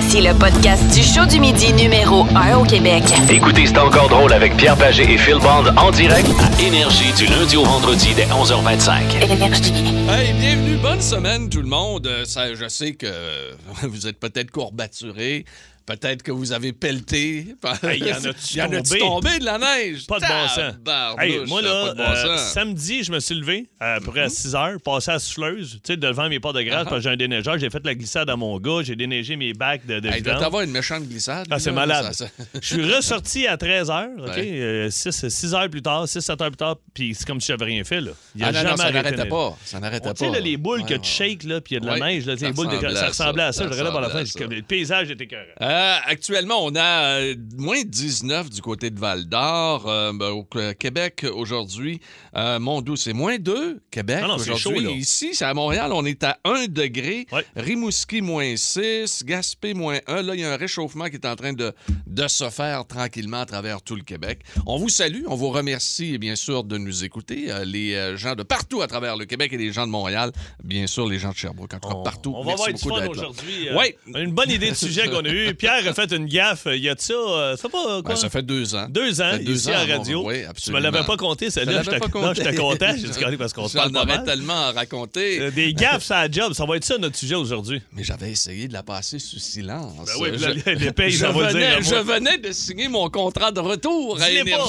Voici le podcast du show du midi numéro 1 au Québec. Écoutez, c'est encore drôle avec Pierre Pagé et Phil Bond en direct à Énergie du lundi au vendredi dès 11h25. Énergie. Hey, bienvenue, bonne semaine tout le monde. Euh, Ça, je sais que vous êtes peut-être courbaturés. Peut-être que vous avez pelleté. Hey, y en a-tu tombé? tombé de la neige? Pas de bon sens. Hey, moi, là, pas bon euh, sens. samedi, je me suis levé à peu près à 6 heures, passé à la souffleuse, tu sais, devant mes portes de grâce, parce que j'ai un déneigeur. J'ai fait la glissade à mon gars, j'ai déneigé mes bacs de, de Hey, il doit avoir une méchante glissade. Ah, c'est malade. ça- ça- Je suis ressorti à 13 heures, OK? Ouais. 6, heures plus tard, 6-7 heures plus tard, puis c'est comme si j'avais rien fait, là. Il a Ah non, jamais non, ça n'arrêtait pas. Ça n'arrêtait Tu sais, pas. les boules que tu shakes, là, puis il y a de la neige, là, ça les boules ça à ressemblait à ça. Je regardais par la à le paysage était écœurant. Euh, actuellement, on a euh, moins 19 du côté de Val d'Or. Euh, ben, au Québec, aujourd'hui, euh, Mondou, c'est moins 2. Québec, Ah aujourd'hui. Ici, c'est à Montréal, on est à 1 degré. Ouais. Rimouski, moins 6. Gaspé, moins 1. Là, il y a un réchauffement qui est en train de, de se faire tranquillement à travers tout le Québec. On vous salue. On vous remercie, bien sûr, de nous écouter. Les gens de partout à travers le Québec et les gens de Montréal. Bien sûr, les gens de Sherbrooke. En tout cas, partout. on va Merci avoir du fun aujourd'hui. Ouais. Une bonne idée de sujet qu'on a eu. Pierre a fait une gaffe. Il y a de ça, euh, ça fait pas quoi? Ben, ça fait deux ans. Deux ans, deux ici ans, à la radio. bon, oui, Tu me absolument. l'avais pas compté, celle-là. Je pas non, compté. j'étais content. J'ai dit, parce qu'on parle pas mal. tellement à raconter. Euh, Des gaffes, ça a job. Ça va être ça notre sujet aujourd'hui. Mais j'avais essayé de la passer sous silence. Ben oui, je, les pays, je venais, dire. je venais de signer mon contrat de retour à Dis-les pas.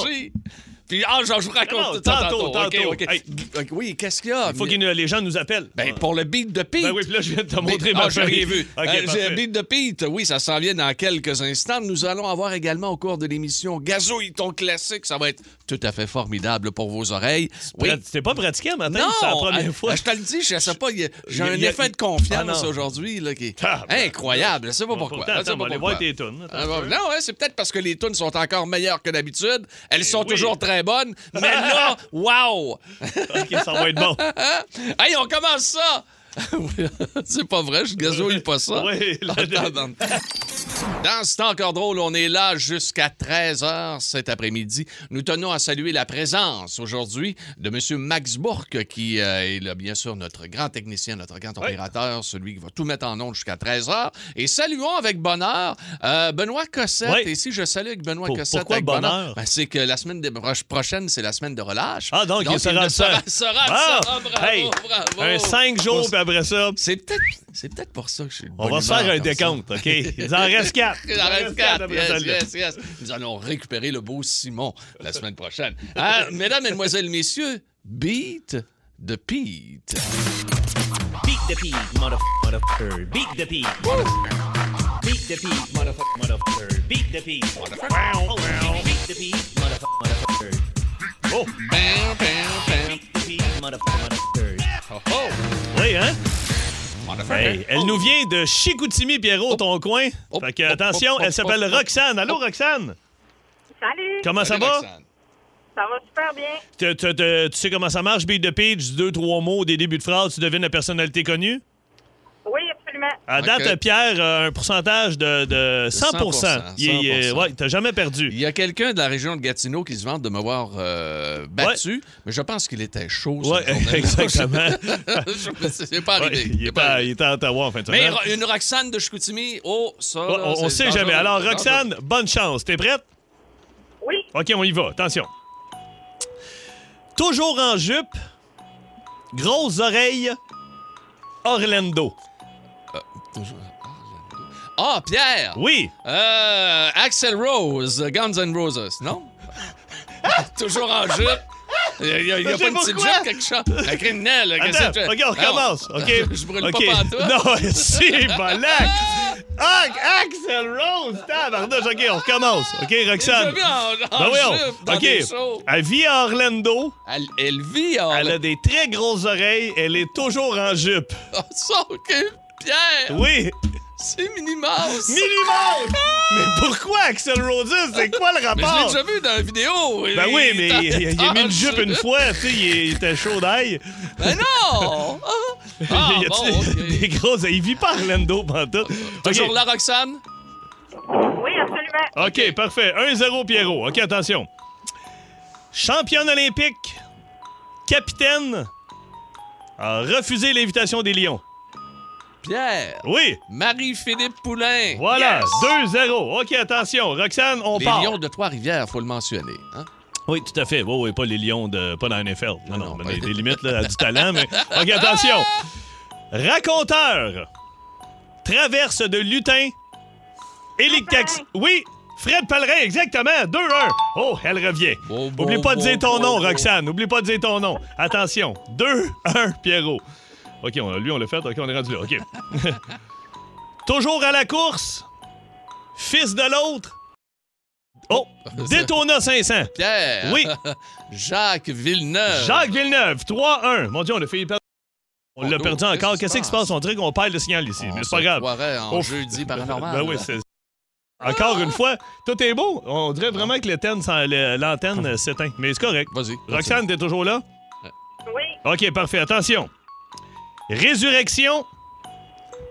Puis, ah, genre, je vous raconte Non, tout ça tantôt, tantôt. Hey. Oui, qu'est-ce qu'il y a? Il faut que les gens nous appellent. Ben, pour le beat de Pete. Ben oui, puis là, je viens de te montrer ma ah, rien vu. OK, Euh, j'ai parfait. un beat de Pete. Oui, ça s'en vient dans quelques instants. Nous allons avoir également au cours de l'émission Gazouille, ton classique. Ça va être tout à fait formidable pour vos oreilles. Oui. T'es pas pratiqué matin? Non, C'est la première euh, fois. Je te le dis, je sais pas, j'ai un effet de Ah, confiance non. aujourd'hui qui est Ah, ben. incroyable. Je sais pas Bon, pourquoi. on va voir tes tunes. Ah, non, c'est peut-être parce que les tunes sont encore meilleures que d'habitude. Elles sont Ben toujours très bonnes. Mais là, wow! OK, ça va être bon. hey, on commence ça! c'est pas vrai, je gazouille pas ça. Oui, Attends, dans- Dans ce temps encore drôle, on est là jusqu'à 13h cet après-midi. Nous tenons à saluer la présence aujourd'hui de M. Max Bourque, qui euh, est là, bien sûr notre grand technicien, notre grand opérateur, celui qui va tout mettre en onde jusqu'à 13h. Et saluons avec bonheur euh, Benoît Cossette. Oui. Et si je salue avec Benoît Pour- Cossette pourquoi avec bonheur? ben, c'est que la semaine de- prochaine, c'est la semaine de relâche. Ah, donc, il sera ne le sera, seul. sera, Ah! sera, bravo, Hey, bravo. Un cinq jours, puis après ça, C'est peut-être c'est peut-être pour ça que je suis on va se faire un décompte, OK? Il en reste quatre. Il en reste quatre. Yes, yes, yes. Nous allons récupérer le beau Simon la semaine prochaine. Ah, mesdames, mesdemoiselles, messieurs, Beat de Pete. Beat the pig, motherfucker. Beat the pig, motherfucker. Beat the pig, motherfucker. Beat the pig, motherfucker. Beat the motherfucker, motherfucker. Oh, Bam, bam, bam. Motherfucker, motherfucker. Oh, oh. oui, hein? Hey, elle nous vient de Chicoutimi, Pierrot, ton coin. Fait que, attention, elle s'appelle. Roxane. Allô, Roxane? Salut, Comment ça Salut, va? Roxane. ça va super bien. Tu- tu- tu- tu sais comment ça marche, Beat de Page, deux, trois mots, des débuts de phrase, tu devines la personnalité connue? Oui, absolument. À date, Pierre a un pourcentage de, de 100 100%, Il est- il est- 100%. ouais, t'as jamais perdu. Il y a quelqu'un de la région de Gatineau qui se vante de m'avoir euh, battu, mais je pense qu'il était chaud. Journée-là. exactement. C'est pas Ouais, arrivé. il, est pas il était à Ottawa en fin de Mais semaine. Une Roxane de Chicoutimi, oh, ça. Ouais, on, on sait jamais. Alors, Roxane, bonne chance. T'es prête? Oui, OK, on y va. Attention. Toujours en jupe, grosses oreilles, Orlando. Dangereux. Ah, Pierre! Oui. Euh, Axel Rose, Guns N' Roses, non? Toujours en jupe. Il n'y a, il y a- Je pas une petite jupe, quelque chose. Un criminel, Attends, que OK, on recommence. Non, OK. Je brûle OK. pas pantoute. Non, si, balac. Ah, Axel Rose, tabarnouche. OK, on recommence. OK, Roxane. en, en Ben jupe dans OK. des. Elle vit à Orlando. Elle, elle vit en... Elle a des très grosses oreilles. Elle est toujours en jupe. Ah, ça, OK. Pierre, Oui. c'est Minimas. Minimum! Mais pourquoi Axel Roses? C'est quoi le Mais je rapport? l'ai déjà vu dans la vidéo. Ben Il- oui, mais il, il- il a mis Ah, une jupe je- une fois, tu sais, il, il était chaud d'ail. Ben non! Ah, il y a bon, des, grosses. Il vit pas à Orlando, pantoute. Toujours OK. là, Roxane? oui, absolument. OK, parfait. 1-0 Pierrot. OK, attention. Championne olympique, capitaine, a refusé l'invitation des Lions. Pierre. Oui. Marie-Philippe Poulain. Voilà, Yes! 2-0. OK, attention. Roxane, on Les part. Lions de Trois-Rivières, faut le mentionner. hein? Oui, tout à fait. Oui, oui, pas les lions de. pas dans la NFL. Non, non, Non, mais pas des, les- des limites là, à du talent, mais. OK, attention. Raconteur. Traverse de lutin. Élic taxi. Oui! Fred Pellerin, exactement. 2-1. Oh, elle revient. Bon, bon, Oublie pas de bon, dire ton bon, nom, bon. Roxane. Oublie pas de dire ton nom. Attention. 2-1, Pierrot. OK, on, lui, on l'a fait. OK, on est rendu là. OK. Toujours à la course. Fils de l'autre. Oh, Daytona 500. Pierre. Oui. Jacques Villeneuve. Jacques Villeneuve, 3-1. Mon Dieu, on a fait perdre. On l'a Oh, perdu qu'est-ce encore. Qu'est-ce qui se passe? On dirait qu'on perd le signal ici. On mais c'est pas grave. en jeudi paranormal. Ben oui, c'est. Encore une fois, tout est beau. On dirait vraiment que l'antenne s'éteint. Mais c'est correct. Vas-y. Roxane, t'es toujours là? Oui. OK, parfait. Attention. Résurrection,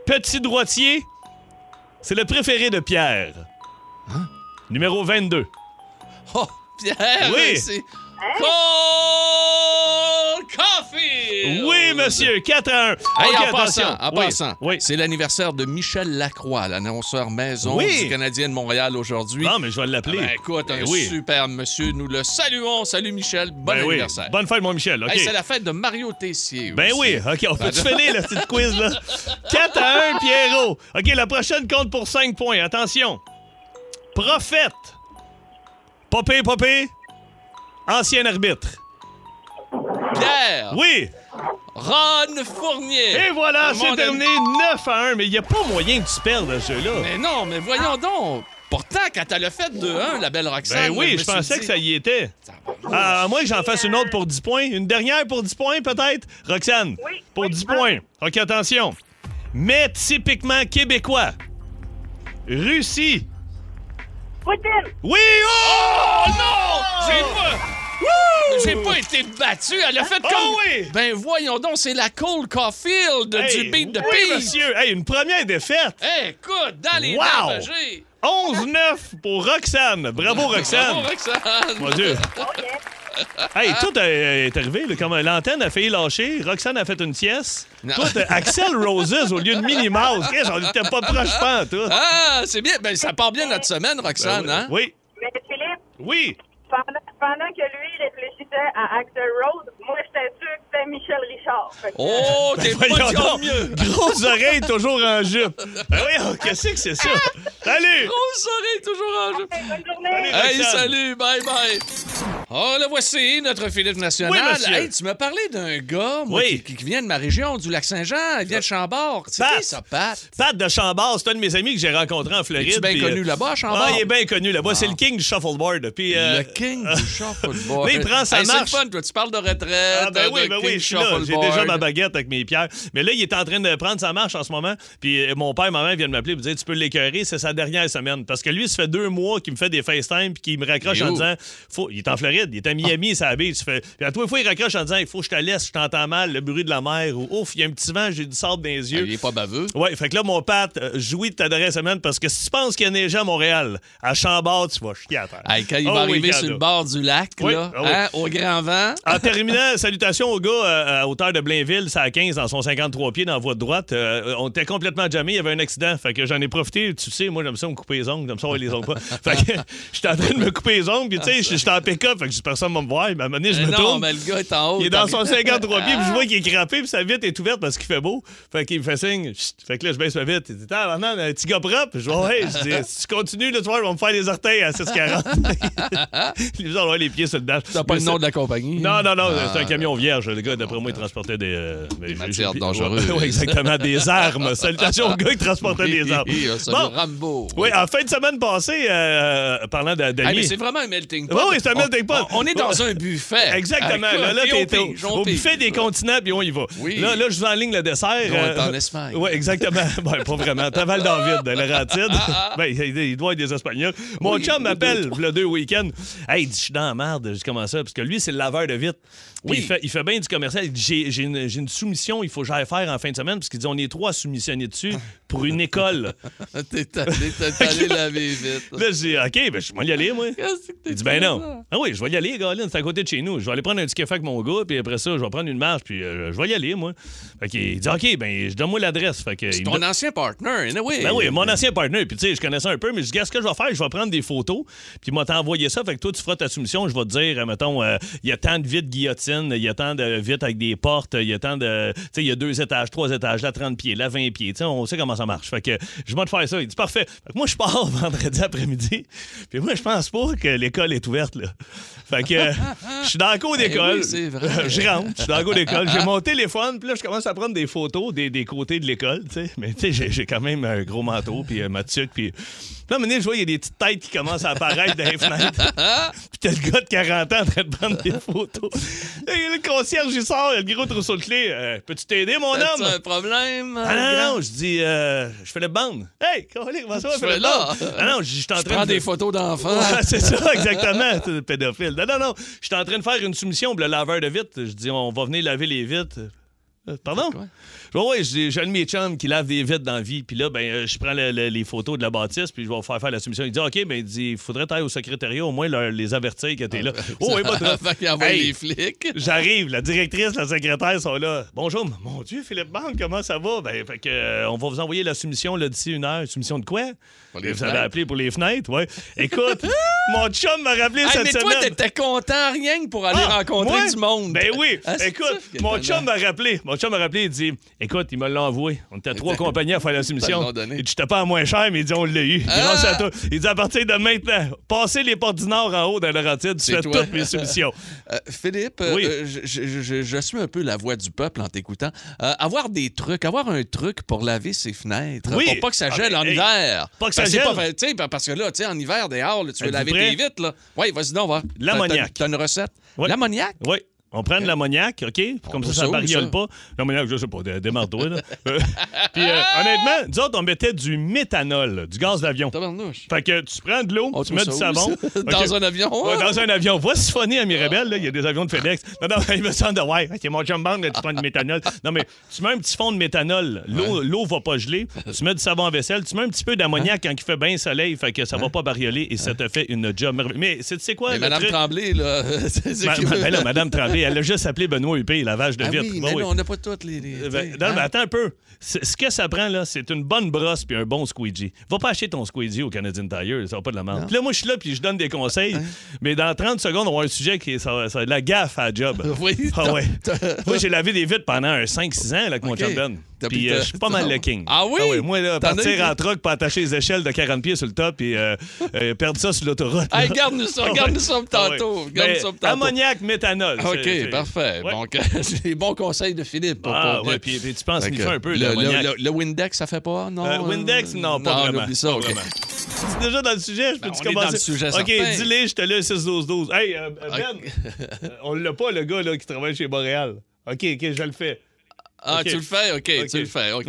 petit droitier, c'est le préféré de Pierre. Hein? Numéro 22. Oh, Pierre. Oui. C'est Cole Coffee. Oui, monsieur, 4 à 1. Hey, OK, en attention. passant, en Oui, passant, Oui. c'est l'anniversaire de Michel Lacroix, l'annonceur maison Oui. du Canadien de Montréal aujourd'hui. Non, mais je vais Ah l'appeler. ben, écoute, un Ben oui. super monsieur. Nous le saluons. Salut Michel. Bon Ben oui. anniversaire. Bonne fête, mon Michel. OK. Hey, c'est la fête de Mario Tessier. Ben aussi. oui, OK, on peut-tu finir le petit quiz, là? 4 à 1, Pierrot. OK, la prochaine compte pour 5 points. Attention. Prophète. Popé, popé. Ancien arbitre. Pierre. Oui. Ron Fournier. Et voilà, c'est terminé 9 à 1. Mais il n'y a pas moyen que tu perdes ce jeu-là. Mais non, mais voyons donc. Pourtant, quand elle a fait 2-1, la belle Roxane. Ben oui, je pensais dit, que ça y était. Tabarnak. À moins que j'en fasse une autre pour 10 points. Une dernière pour 10 points, peut-être? Roxane, Oui, pour oui, 10 hein. points. OK, attention. Mais typiquement québécois. Russie. Poutine. Oui! Oh Oh! non! J'ai pas. J'ai pas été battu. Elle a fait Oh comme. oui! Ben voyons donc, c'est la Cole Caulfield Hey, du beat de oui, Peace. monsieur! Hey, une première défaite! Hey, écoute, dans les Wow! dangers. 11-9 pour Roxane. Bravo, Roxane! Bravo, Roxane. Mon Dieu! Oh. Hey, tout est arrivé. là, comme l'antenne a failli lâcher. Roxane a fait une sieste. Non. Tout, euh, Axel Roses au lieu de Minnie Mouse. On était pas proche pas, tout. Ah, c'est bien. Ben, ça part bien notre semaine, Roxane, hein? Oui, Mais Philippe, oui. Pendant, pendant que lui réfléchissait à Axel Rose, moi, j'étais sûr que c'était Michel Richard. Fait que, Oh, t'es pas Voyons donc. mieux. Grosses oreilles, toujours en jupe. Ben oui, qu'est-ce que c'est ça? Salut! Grosse soirée, toujours en jeu. hey, bonne journée. Salut. Hey, Roxane. salut, bye bye. Oh, le voici, notre Philippe national. Oui, monsieur. hey, tu m'as parlé d'un gars moi, Oui. qui, qui vient de ma région, du Lac-Saint-Jean. Il vient de Chambord. C'est Pat. qui ça, Pat? Pat de Chambord, c'est un de mes amis que j'ai rencontré en Floride. Es-tu bien puis, connu euh, là-bas, à Chambord? Ah, il est bien connu là-bas. C'est le king du shuffleboard. Puis, euh, Le king du shuffleboard. Là, il prend sa Hey, marche. C'est le fun, toi. Tu parles de retraite. Ah ben oui, de ben king oui, je suis là. J'ai déjà ma baguette avec mes pierres. Mais là, il est en train de prendre sa marche en ce moment. Puis euh, mon père, ma mère viennent m'appeler et me dire Tu peux l'écœurer, c'est sa dernière semaine. Parce que lui, ça fait deux mois qu'il me fait des FaceTime puis qu'il me raccroche en disant faut... Il est en Floride, il est à Miami, ça. Tu fais... Puis à toi, fois, il raccroche en disant Il faut que je te laisse, je t'entends mal, le bruit de la mer. Ou ouf, il y a un petit vent, j'ai du sable dans les Ah, yeux. il est pas baveux. Ouais, fait que là, mon Pat, euh, jouis de ta dernière semaine parce que si tu penses qu'il y a neigé à Montréal, à Chambord, tu vas chier à terre. Hey, quand il Oh va arriver sur le bord du lac, Oui, là, ah oui. hein, au grand vent. En terminant, salutations au gars euh, à hauteur de Blainville, ça à 15 dans son 53 pieds dans la voie de droite. Euh, on était complètement jamais, il y avait un accident. Fait que j'en ai profité, tu sais, moi j'aime ça me couper les ongles, j'aime ça avoir les ongles pas. Fait que j'étais en train de me couper les ongles, puis tu sais, j'étais en pick-up, fait que personne va me voir. Mais à un moment donné, je Eh me non, tourne. mais le gars est en haut. Il est dans son 53 pieds, puis je vois qu'il est crampé, puis sa vitre est ouverte parce qu'il fait beau. Fait qu'il me fait signe. Chut. Fait que là, je baisse ma vitre. Il dit, ah, non, un petit gars propre? Je dis, ouais, je dis, si tu continues, le soir, ils vont me faire les orteils à 6,40. Les gens avoir les pieds sur le dash. T'as pas le nom de la compagnie? non, non, non, Ah, c'est un camion vierge. Le gars, d'après moi, il transportait des. euh, Des j'ai- matières dangereuses. Oui, exactement, des armes. Salutations au gars qui transportait des armes. Oui, ça, Bon. le Rambo. Oui, en fin de semaine passée, euh, parlant de- Ah, d'amis. mais c'est vraiment un melting pot. Oui, c'est un melting pot. On, on est dans un buffet. Exactement. Ah, là, t'es au, buffet des continents, puis on y va. Oui. Là, là, je vous enligne le dessert. On est en Espagne. Oui, exactement. ben, pas vraiment. T'as Val David, de Laurentide. ben, il, doit être des Espagnols. Mon Ah, Oui. chum m'appelle le deux week-ends. Hey, il dit, je suis dans la merde. Je dis, comment ça? Parce que lui, c'est le laveur de. Puis Oui. Il, fait, il fait bien du commercial. Dit, j'ai, j'ai une, j'ai une soumission, il faut que j'aille faire en fin de semaine. Parce qu'il dit, on est trois soumissionnés dessus pour une école. T'es allé, t'es allé laver vite. là, je dis, OK, ben, je vais y aller, moi. Qu'est-ce que t'es Il dit, ben non. Ah oui, je vais y aller, Colin, c'est à côté de chez nous. Je vais aller prendre un petit café avec mon gars, puis après ça, je vais prendre une marche, puis euh, je vais y aller, moi. Fait qu'il dit, OK, ben, je donne-moi l'adresse. Fait que, C'est il me ton donne- ancien partner, anyway. ben oui, mon ancien partenaire. Puis, tu sais, je connaissais un peu, mais je dis, Qu'est-ce que je vais faire? Je vais prendre des photos, puis moi, t'envoyer ça. Fait que toi, tu feras ta soumission. Je vais te dire, euh, mettons, euh, il y a tant de vitres guillotine, il y a tant de vitres avec des portes, il y a tant de. Tu sais, il y a deux étages, trois étages, là, 30 pieds, là, 20 pieds. Tu sais, on sait comment ça marche. Fait que je vais te faire ça. Il dit, parfait. Fait que moi, je pars vendredi après-midi. Puis moi, je pense pas que l'école est ouverte, là. Fait que euh, je suis dans la cour d'école. oui, c'est vrai. je rentre, je suis dans la cour d'école. J'ai mon téléphone, puis là, je commence à prendre des photos des, des côtés de l'école, tu sais. Mais tu sais, j'ai- quand même un gros manteau, puis euh, ma tuque, puis... Là, à je vois, il y a des petites têtes qui commencent à apparaître dans les fenêtres. puis t'as le gars de 40 ans en train de prendre des photos. Là, il y a le concierge, il sort, il a le gros trousseau de clés. Euh, Peux-tu t'aider, mon homme? un problème? Ah non, non, je dis, euh, je fais le bande. Hey, comment ça va, Tu fais le là? Ah non, je suis en Je train prends de... des photos d'enfants. Ouais, c'est ça, exactement. C'est le pédophile. Non, non, non. Je suis en train de faire une soumission pour le laveur de vitres. Je dis, on va venir laver les vitres. Euh, Pardon? Quoi? Ouais, j'ai un de mes chums qui lave des vitres dans la vie. Puis là, ben, euh, je prends le- le- les photos de la bâtisse, puis je vais vous faire faire la soumission. Il dit, OK, ben, il dit, il faudrait aller au secrétariat, au moins leur- les avertir que t'es là. oh, oui, pas Hey, les flics. J'arrive, la directrice, la secrétaire sont là. Bonjour, mon Dieu, Philippe Bande, comment ça va? Ben, fait que, euh, on va vous envoyer la soumission d'ici une heure. Soumission de quoi? Pour les vous avez appelé pour les fenêtres, ouais. Écoute, mon chum m'a rappelé Hey, cette mais semaine. toi, t'étais content rien que pour aller Ah, rencontrer moi? du monde. Ben oui. Ah, Écoute, mon chum m'a rappelé. Mon chum m'a rappelé. Il dit Écoute, il me l'a envoyé. On était trois compagnies à faire la Ils soumission. l'ont dit J'étais pas à moins cher, mais il dit On l'a eu. Ah! Grâce à toi. Il dit À partir de maintenant, passez les portes du Nord en haut dans Laurentide, tu C'est fais toi. toutes mes soumissions. Euh, Philippe, Oui. euh, je, je- je- je suis un peu la voix du peuple en t'écoutant. Euh, avoir des trucs, avoir un truc pour laver ses fenêtres, Oui. pour pas que ça Ah, gèle en hey, hiver. pas que ça Ben, c'est gèle. tu parce que là, tu en hiver, dehors, là, tu veux laver tes vitres. Oui, vas-y donc, va. L'ammoniaque. T'as une recette? Oui. L'ammoniaque? Oui. On prend de l'ammoniaque, OK? Comme ça, ça où, bariole pas. L'ammoniaque, je sais pas, dé- démarre-toi, là. Euh, Puis, euh, honnêtement, nous autres, on mettait du méthanol, du gaz d'avion. Fait que tu prends de l'eau, tu mets du savon. Dans un avion? Ouais, dans un avion. Va siphonner à Mirabel, là. Il y a des avions de FedEx. Non, non, il me semble de ouais. C'est mon jump band, là, tu prends du méthanol. Non, mais tu mets un petit fond de méthanol. L'eau l'eau va pas geler. Tu mets du savon à vaisselle. Tu mets un petit peu d'ammoniaque quand il fait bien soleil. Fait que ça va pas barioler et ça te fait une job merveilleuse. Mais c'est tu sais quoi? Mais le Madame truc? Tremblay, là. Ma- ma- ben là, Madame Tremblay, elle a juste appelé Benoît Huppé, lavage de Ah vitre. oui, Ouais, mais oui. là, on n'a pas toutes les. les- Euh, ben, non, hein? mais attends un peu. Ce que ça prend, là, c'est une bonne brosse puis un bon squeegee. Va pas acheter ton squeegee au Canadian Tire, ça va pas de la merde. Puis là, moi, je suis là puis je donne des conseils, mais dans 30 secondes, on va avoir un sujet qui est ça, ça la gaffe à la job. Oui, Ah ouais. moi, j'ai lavé des vitres pendant un 5-6 ans là, avec mon chum Ben. Puis euh, je suis pas mal le king. Ah oui? Moi, là, partir en truck pour attacher les échelles de 40 pieds sur le top et euh, euh, perdre ça sur l'autoroute. Hey, là. garde-nous ça, Ah ouais. garde-nous ça Ah ouais. tantôt. Ammoniaque, méthanol. OK, parfait. Ouais. Donc, c'est les bons conseils de Philippe. Pour, Ah, ouais, puis, tu penses qu'il fait un peu le, le, le- le Windex, ça fait pas? Non? Windex, non, pas non, vraiment. oublie ça, Pas OK. C'est déjà dans le sujet, je Ben, peux-tu commencer? dans le sujet, OK, dis-les, je te laisse 6-12-12. Hey, Ben, on l'a pas, le gars là, qui travaille chez Boréal. OK, OK, je le fais. Ah, tu le fais? OK, OK. tu le fais. OK,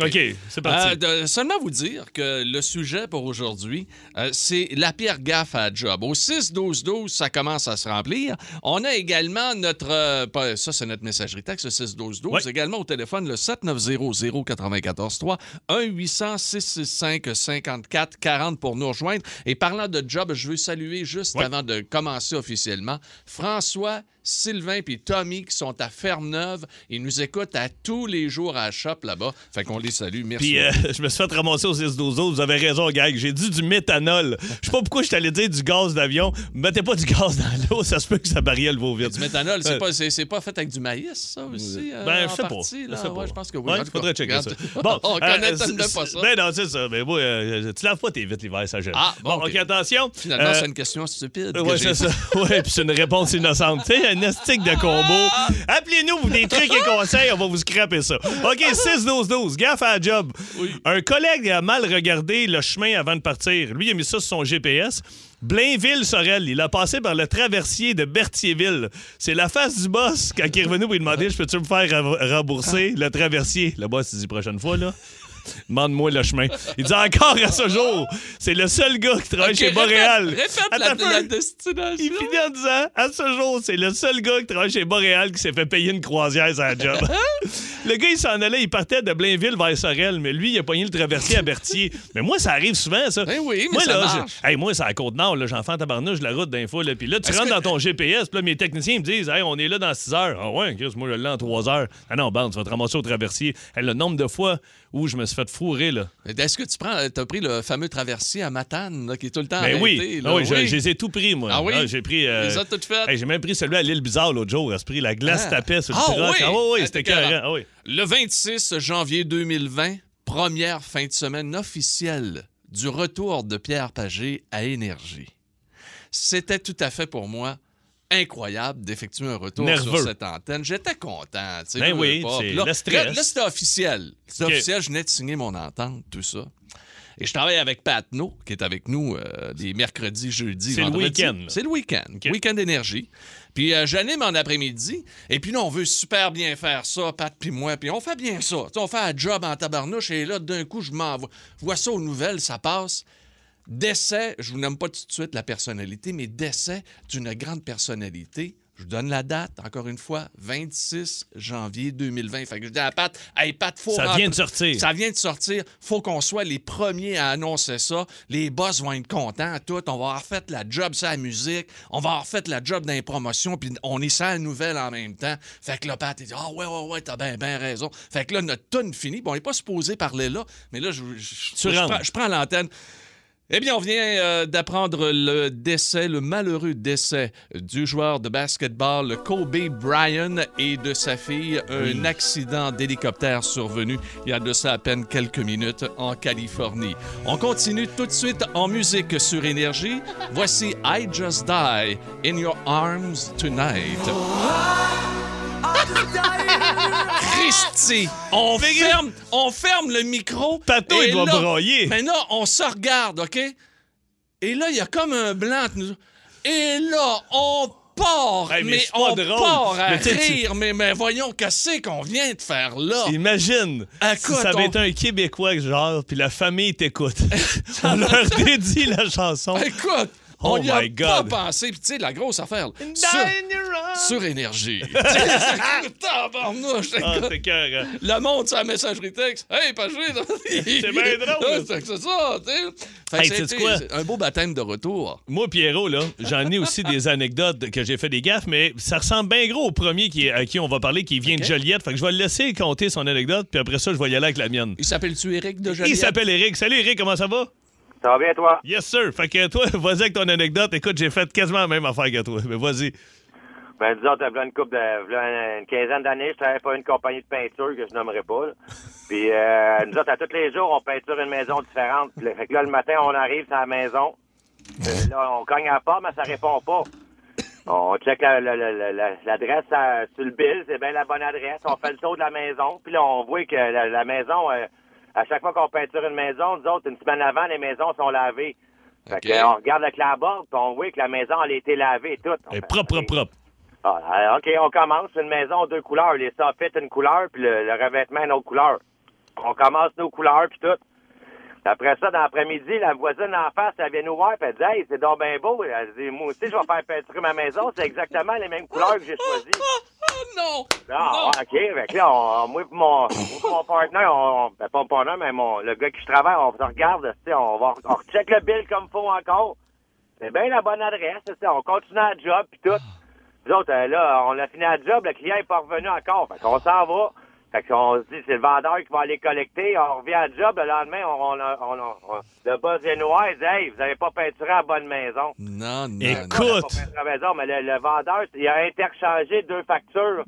c'est parti. Euh, de- seulement vous dire que le sujet pour aujourd'hui, euh, c'est la pire gaffe à job. Au 6-12-12, ça commence à se remplir. On a également notre... euh, pas- ça, c'est notre messagerie texte, le 6-12-12. Ouais. Également au téléphone, le 7900-943, 1-800-665-5440 pour nous rejoindre. Et parlant de job, je veux saluer juste Ouais. avant de commencer officiellement François, Sylvain puis Tommy qui sont à Ferme-Neuve. Ils nous écoutent à tous les jours à la shop là-bas. Fait qu'on les salue. Merci. Puis euh, je me suis fait ramasser au 6 12 Vous avez raison, gag. J'ai dit du méthanol. Je sais pas pourquoi je t'allais dire du gaz d'avion. Mettez pas du gaz dans l'eau, ça se peut que ça bariole vos vitres. Du méthanol, c'est Euh, pas, c'est, c'est pas fait avec du maïs, ça aussi? euh, Ben, en je sais pas. Je. Ouais, pense que oui. Ouais, faudrait checker ça. regarde. on connaît pas ça. Ben non, c'est ça. Mais moi, euh, tu laves pas tes vitres l'hiver, ça gêne. Ah, bon, OK. OK, attention. Finalement, c'est une question stupide. j'ai c'est ça. Ouais, puis c'est une réponse innocente. Tu sais, un de combo. Appelez-nous pour des trucs et conseils, on va vous scraper ça. OK, 6-12-12, gaffe à la job. Un collègue a mal regardé le chemin avant de partir. Lui, il a mis ça sur son GPS. Blainville-Sorel, il a passé par le traversier de Berthierville. C'est la face du boss quand il est revenu pour lui demander Je peux-tu me faire rembourser le traversier? Le boss, il dit prochaine fois, là. Demande-moi le chemin. Il dit encore à ce jour, c'est le seul gars qui travaille chez Boréal. Répète, la, Il finit en disant, à ce jour, c'est le seul gars qui travaille chez Boréal qui s'est fait payer une croisière sur la job. le gars, il s'en allait, il partait de Blainville vers Sorel, mais lui, il a pogné le traversier à Berthier. mais moi, ça arrive souvent, ça. Ben oui, mais moi, ça là, marche. je- hey, moi, c'est à Côte-Nord, là, j'en fais en tabarnouche la route là. Puis là, tu rentres que- dans ton GPS, puis là, mes techniciens me disent, hey, on est là dans 6 heures. Ah ouais, Chris, moi, je l'ai en 3 heures. Ah non, bande, tu vas te ramasser au traversier. Hey, le nombre de fois où je me suis fait fourrer, là. Est-ce que tu prends, as pris le fameux traversier à Matane, là, qui est tout le temps Ben arrêté? oui, là? Ah oui, je, je les ai tout pris, moi. Ah oui? j'ai pris. euh, Les as toutes faites? hey, j'ai même pris celui à l'île Bizarre l'autre jour, à ce prix. La glace Ah. tapait sur le Ah oui? Ah oui, oui, Ah, c'était c'était carré. Ah oui. Le 26 janvier 2020, première fin de semaine officielle du retour de Pierre Pagé à Énergie. C'était tout à fait pour moi incroyable d'effectuer un retour Nerveux. sur cette antenne. J'étais content. tu sais, Ben oui, là, le stress. Là, là, c'était officiel. C'était officiel. Je venais de signer mon entente, tout ça. Et je travaille avec Pat No, qui est avec nous euh, les mercredis, jeudis, C'est le week-end. C'est le week-end. OK. Week-end d'énergie. Puis euh, j'anime en après-midi. Et puis là, on veut super bien faire ça, Pat puis moi. Puis on fait bien ça. On fait un job en tabarnouche. Et là, d'un coup, je m'envoie. Je vois ça aux nouvelles, ça passe. Décès, je vous nomme pas tout de suite la personnalité, mais décès d'une grande personnalité. Je vous donne la date, encore une fois, 26 janvier 2020. Fait que je dis à Pat, hey Pat, faut Ça rentrer- vient de sortir. Ça vient de sortir. Faut qu'on soit les premiers à annoncer ça. Les boss vont être contents, tout. On va avoir fait la job sur la musique. On va avoir fait la job dans les promotions. Puis on est sur la nouvelle en même temps. Fait que là, Pat, il dit Ah, ouais, ouais, ouais, t'as bien, bien raison. Fait que là, notre tune finie. Bon, on n'est pas supposé parler là. Mais là, je, je- Tu je rentres. prends, je prends l'antenne. Eh bien, on vient euh, d'apprendre le décès, le malheureux décès du joueur de basketball Kobe Bryant et de sa fille. Un accident d'hélicoptère survenu il y a de ça à peine quelques minutes en Californie. On continue tout de suite en musique sur Énergie. Voici I Just Die in Your Arms Tonight. Christy, on ferme, on ferme le micro. Pato, il doit là- brailler. Mais là, on se regarde, OK? Et là, il y a comme un blanc. Et là, on part, Hey, mais mais, on drôle. part à Mais rire. Mais, mais voyons, qu'est-ce qu'on vient de faire là? Imagine si ça avait on- été un Québécois, genre, puis la famille t'écoute. on leur dédie la chanson. Écoute, Oh on y a my pas God. pensé. Puis tu sais, la grosse affaire, là, sur, énergie. Tabarnouche, Ah, c'est cœur. Le monde sur la messagerie texte. Hey, Pagé! C'est bien drôle. C'est c'est ça, tu sais. Fait que Hey, c'était? Un beau baptême de retour. Moi, Pierrot, là, j'en ai aussi des anecdotes que j'ai fait des gaffes, mais ça ressemble bien gros au premier qui, à qui on va parler, qui vient de Joliette. Fait que je vais le laisser compter son anecdote, puis après ça, je vais y aller avec la mienne. Il s'appelle-tu Eric de Il Joliette? s'appelle Eric. Salut, Eric, comment ça va? Ça va bien, toi? Yes, sir. Fait que toi, vas-y avec ton anecdote. Écoute, j'ai fait quasiment la même affaire que toi. Mais vas-y. Ben, disons, t'as une couple de, une quinzaine d'années, je travaillais pour une compagnie de peinture que je nommerai pas, là. Puis, euh, nous autres, à tous les jours, on peinture une maison différente. Puis là, fait que là, le matin, on arrive à la maison. Euh, là, on cogne à la porte, mais ça répond pas. On check la- la- la- la- la- l'adresse euh, sur le bill, c'est bien la bonne adresse. On fait le tour de la maison. Puis là, on voit que la, la maison, euh, à chaque fois qu'on peinture une maison, nous autres, une semaine avant, les maisons sont lavées. Fait que, on regarde le clapboard, puis on voit que la maison, elle a été lavée toute. Elle est propre, propre, propre. ah, OK, on commence. Une maison deux couleurs. Les soffits, une couleur, puis le, le revêtement, une autre couleur. On commence nos couleurs, puis tout. Après ça, dans l'après-midi, la voisine en face, elle vient nous voir, puis elle dit Hey, c'est donc bien beau. Elle dit Moi aussi, je vais faire peinturer ma maison. C'est exactement les mêmes couleurs que j'ai choisies. Oh non! Ah, Non! OK. Fait là, on, moi et mon, mon partenaire, on, ben, pas mon partenaire, mais mon, le gars qui je travaille, on se regarde, on va, on le bill comme faut encore. C'est bien la bonne adresse, on continue à job puis tout. Nous autres, euh, là, on a fini à job, le client est pas revenu encore. Fait qu'on s'en va. Fait qu'on se dit, c'est le vendeur qui va aller collecter. On revient à job, le lendemain, on, on, on, on- le boss nous voir, il dit, hey, vous avez pas peinturé à la bonne maison. Non, non, Écoute. non. Pas peinturé à la maison, mais le, le vendeur, il a interchangé deux factures.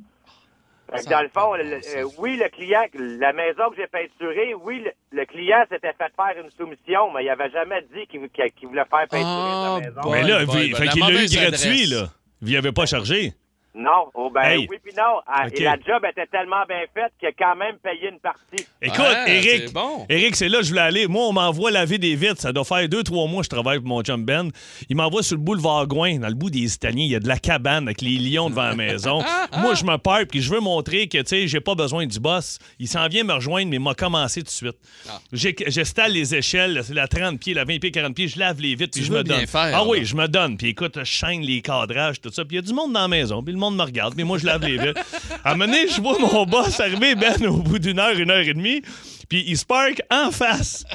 Fait que dans le fond, le- euh, oui, le client, la maison que j'ai peinturée, oui, le, le client s'était fait faire une soumission, mais il avait jamais dit qu'il qu'il- qu'il voulait faire peinturer Ah, sa maison. bon. Mais là, boy, fait la qu'il l'a eu mauvaise gratuit, là. Il avait pas chargé. Non, oh, ben Hey. oui puis non. Ah. Et la job était tellement bien faite qu'il a quand même payé une partie. Écoute, Ouais, Eric, c'est bon. Eric, c'est là que je voulais aller. Moi, on m'envoie laver des vitres. Ça doit faire deux, trois mois que je travaille pour mon chum Ben. Il m'envoie sur le boulevard Gouin, dans le bout des Italiens. Il y a de la cabane avec les lions devant la maison. Moi, je me perds puis je veux montrer que, tu sais, j'ai pas besoin du boss. Il s'en vient me rejoindre, mais il m'a commencé tout de suite. Ah. J'installe les échelles, c'est la 30 pieds, la 20 pieds, 40 pieds. Je lave les vitres puis je me donne. faire, ah oui, je me donne. Puis écoute, je chaîne les cadrages, tout ça. Puis il y a du monde dans la maison. Puis le monde me regarde. Puis moi, je lave les vitres. À un moment donné, je vois mon boss arriver, Ben, au bout d'une heure, une heure et demie. Puis il se parque en face.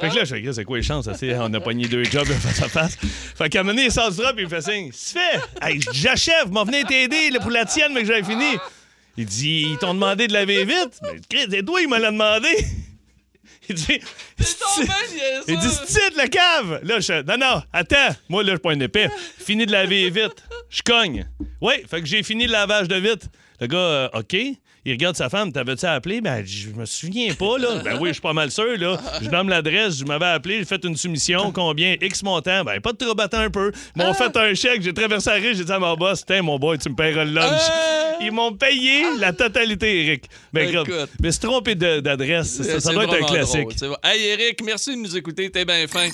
Fait que là, je fais, c'est quoi les chances? On a pogné deux jobs face à face. Fait qu'à un moment donné, il sort il me fait signe. C'est fait! Hey, j'achève, m'en venez t'aider pour la tienne, mais que j'avais fini. Il dit, ils t'ont demandé de laver vite. Mais Chris, c'est toi, il me l'a demandé. Il dit, il dit, c'est la cave! Là, je non, non, attends. Moi, là, je pas une épée. Fini de laver vite. Je cogne. Oui, fait que j'ai fini le lavage de vite. Le gars, euh, OK. Il regarde sa femme, t'avais-tu appelé? Ben, je me souviens pas, là. Ben oui, je suis pas mal sûr, là. Je donne l'adresse, je m'avais appelé, j'ai fait une soumission, combien? X montant. Ben, pas de trop battre un peu. Ils m'ont fait un chèque, j'ai traversé la rue, j'ai dit à mon boss, tiens, mon boy, tu me paieras le lunch. Ils m'ont payé la totalité, Eric. Ben, Écoute. comme- mais se tromper d'adresse, ça, doit être un classique. drôle. Hey, Eric, merci de nous écouter. T'es bien fin.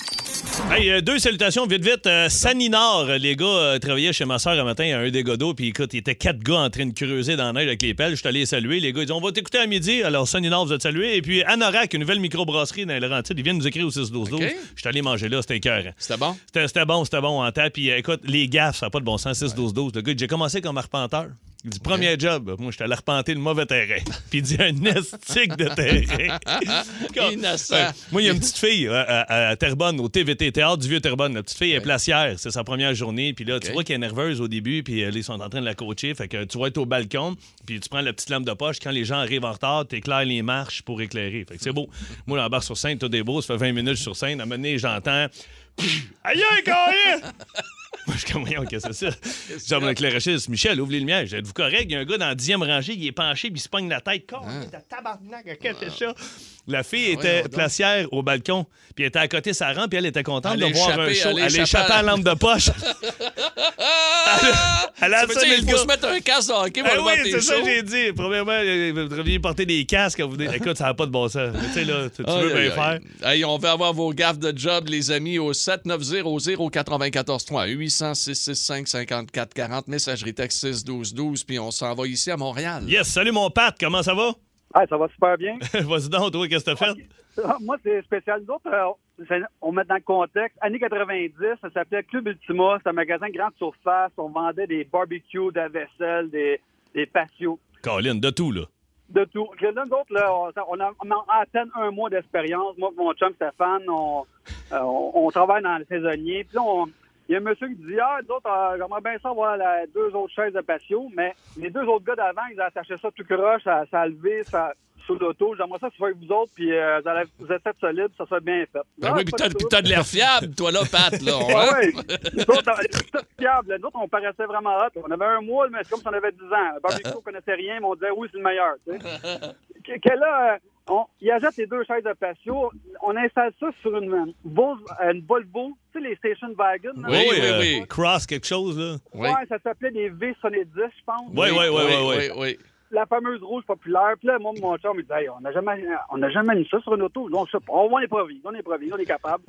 Hey, euh, deux salutations vite vite. Euh, Saninor, les gars euh, travaillaient chez ma soeur un matin à un dégât d'eau, puis écoute, il était quatre gars en train de creuser dans la neige avec les pelles. Je suis allé les saluer. Les gars, ils disent On va t'écouter à midi. Alors, Saninor, vous êtes salués. Et puis, Anorak, une nouvelle microbrasserie dans les Laurentides, ils viennent nous écrire au 6-12-12. OK. Je suis allé manger là, c'était écœurant. C'était bon? C'était bon, c'était bon en temps. Puis euh, écoute, les gaffes, ça n'a pas de bon sens, 6-12-12. Le gars, j'ai commencé comme arpenteur. Il dit, premier job, moi, j'étais allé arpenter le mauvais terrain. Puis il dit, un estique de terrain. Innocent. Ouais. Moi, il y a une petite fille euh, à, à Terrebonne, au TVT, Théâtre du Vieux-Terrebonne. La petite fille est placière, c'est sa première journée. Puis là, tu vois qu'elle est nerveuse au début, puis euh, là, ils sont en train de la coacher. Fait que tu vas être au balcon, puis tu prends la petite lampe de poche. Quand les gens arrivent en retard, tu éclaires les marches pour éclairer. Fait que c'est beau. Moi, la barre sur scène, tout est beau. Ça fait 20 minutes sur scène. À un moment donné, j'entends. Aïe, aïe! Moi, je suis comme, voyons, qu'est-ce que c'est ça? Genre, mon éclairagiste, Michel, ouvre les lumières. Êtes-vous correct? Il y a un gars dans la dixième rangée, il est penché, puis il se pogne la tête. Con, ta tabarnak, qu'est-ce que c'est ça? La fille était voyons donc. placière au balcon, puis elle était à côté de sa rampe, puis elle était contente Elle de voir un show. elle Elle échappait à la- la lampe de poche. Elle a le faut se mettre un casque de hockey pour Eh oui, c'est ça que j'ai dit. Premièrement, euh, vous devriez porter des casques. vous- Écoute, ça n'a pas de bon sens. Mais Tu sais, là, tu, tu Aïe, veux bien faire. Hey, on veut avoir vos gaffes de job, les amis, au 7900-943. 800-665-5440. Messagerie texte 61212. Puis on s'en va ici à Montréal. Yes, salut mon Pat, comment ça va? Ah, ça va super bien. Vas-y donc, toi, qu'est-ce que t'as fait? Ah, Moi, c'est spécial. Nous autres, euh, on met dans le contexte. Années 90, ça s'appelait Club Ultima. C'est un magasin grande surface. On vendait des barbecues, de la vaisselle, des, des patios, Colin, de tout, là. de tout. Là, nous autres, là, on, a, on a à peine un mois d'expérience. Moi mon chum Stéphane, on, euh, on, on travaille dans le saisonnier. Puis là, on- il y a un monsieur qui dit Ah, nous autres, euh, j'aimerais bien ça avoir la- deux autres chaises de patio, mais les deux autres gars d'avant, ils ont attaché ça tout croche, ça, ça a levé, ça sous l'auto. J'aimerais ça que ce soit avec vous autres, puis euh, vous, êtes fait solide, ça soit bien fait. Ben Ah, oui, puis t'as, de t'as l'air fiable, toi là, Pat. Là, Ah hein? ouais. Nous autres, fiables. Nous autres, on paraissait vraiment hot. On avait un mois, mais c'est comme si on avait 10 ans. Barbecue, on connaissait rien, mais on disait oui, c'est le meilleur. tu sais. Que, que là, euh, on, il achète les deux chaises de patio. On installe ça sur une, Vol- une Volvo, tu sais, les station wagon. là. Oui, oui, euh, oui. Cross quelque chose, là. Oui. Ouais, ça s'appelait des V70, je pense. Oui, oui, oui, oui, oui. oui, oui. La fameuse rouge populaire. Puis là, moi, mon chum, il dit, Hey, on n'a jamais, on n'a jamais mis ça sur une auto. Donc, je sais pas. on est pas on est pas on est capable.